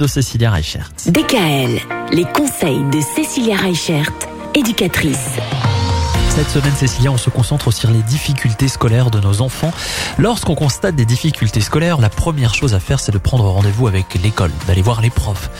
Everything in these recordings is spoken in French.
de Cécilia Reichert. DKL, les conseils de Cécilia Reichert, éducatrice. Cette semaine, Cécilia, on se concentre sur les difficultés scolaires de nos enfants. Lorsqu'on constate des difficultés scolaires, la première chose à faire, c'est de prendre rendez-vous avec l'école, d'aller voir les profs,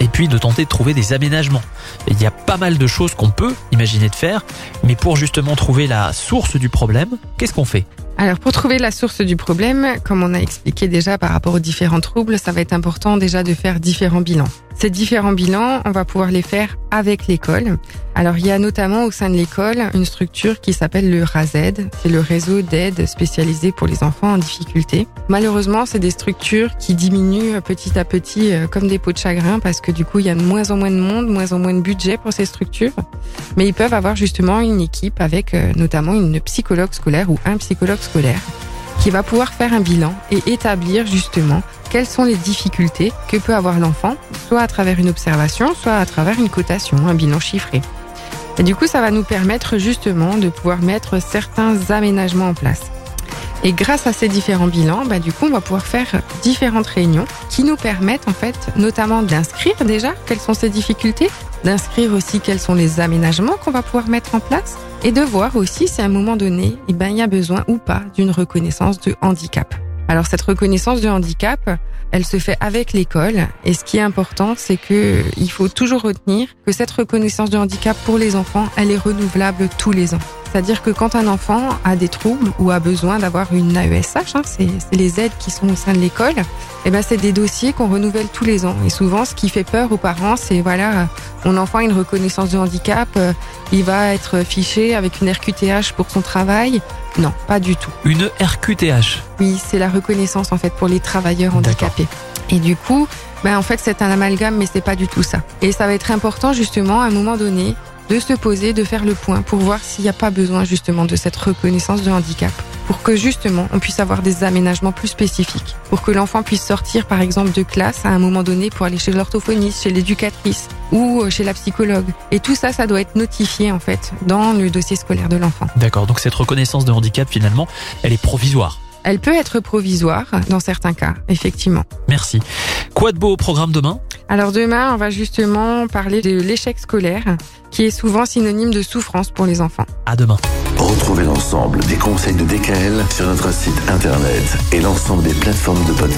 et puis de tenter de trouver des aménagements. Il y a pas mal de choses qu'on peut imaginer de faire, mais pour justement trouver la source du problème, qu'est-ce qu'on fait? Alors pour trouver la source du problème, comme on a expliqué déjà par rapport aux différents troubles, ça va être important déjà de faire différents bilans. Ces différents bilans, on va pouvoir les faire avec l'école. Alors il y a notamment au sein de l'école une structure qui s'appelle le RAZ, c'est le réseau d'aide spécialisé pour les enfants en difficulté. Malheureusement, c'est des structures qui diminuent petit à petit euh, comme des pots de chagrin parce que du coup, il y a de moins en moins de monde, moins en moins de budget pour ces structures. Mais ils peuvent avoir justement une équipe avec euh, notamment une psychologue scolaire ou un psychologue scolaire qui va pouvoir faire un bilan et établir justement quelles sont les difficultés que peut avoir l'enfant, soit à travers une observation, soit à travers une cotation, un bilan chiffré. Et du coup, ça va nous permettre justement de pouvoir mettre certains aménagements en place. Et grâce à ces différents bilans, bah, du coup, on va pouvoir faire différentes réunions qui nous permettent en fait notamment d'inscrire déjà quelles sont ces difficultés, d'inscrire aussi quels sont les aménagements qu'on va pouvoir mettre en place et de voir aussi si à un moment donné, eh ben, il y a besoin ou pas d'une reconnaissance de handicap. Alors cette reconnaissance de handicap, elle se fait avec l'école et ce qui est important, c'est que il faut toujours retenir que cette reconnaissance de handicap pour les enfants, elle est renouvelable tous les ans. C'est-à-dire que quand un enfant a des troubles ou a besoin d'avoir une AESH, hein, c'est les aides qui sont au sein de l'école, eh ben c'est des dossiers qu'on renouvelle tous les ans. Et souvent, ce qui fait peur aux parents, c'est voilà, mon enfant a une reconnaissance de handicap, euh, il va être fiché avec une RQTH pour son travail. Non, pas du tout. Une RQTH Oui, c'est la reconnaissance en fait pour les travailleurs handicapés. Et du coup, ben en fait c'est un amalgame, mais c'est pas du tout ça. Et ça va être important justement à un moment donné de se poser, de faire le point pour voir s'il n'y a pas besoin justement de cette reconnaissance de handicap. Pour que justement on puisse avoir des aménagements plus spécifiques. Pour que l'enfant puisse sortir par exemple de classe à un moment donné pour aller chez l'orthophoniste, chez l'éducatrice ou euh, chez la psychologue. Et tout ça, ça doit être notifié en fait dans le dossier scolaire de l'enfant. D'accord, donc cette reconnaissance de handicap finalement, elle est provisoire. Elle peut être provisoire dans certains cas, effectivement. Merci. Quoi de beau au programme demain? Alors demain, on va justement parler de l'échec scolaire, qui est souvent synonyme de souffrance pour les enfants. À demain. Retrouvez l'ensemble des conseils de DKL sur notre site internet et l'ensemble des plateformes de podcast.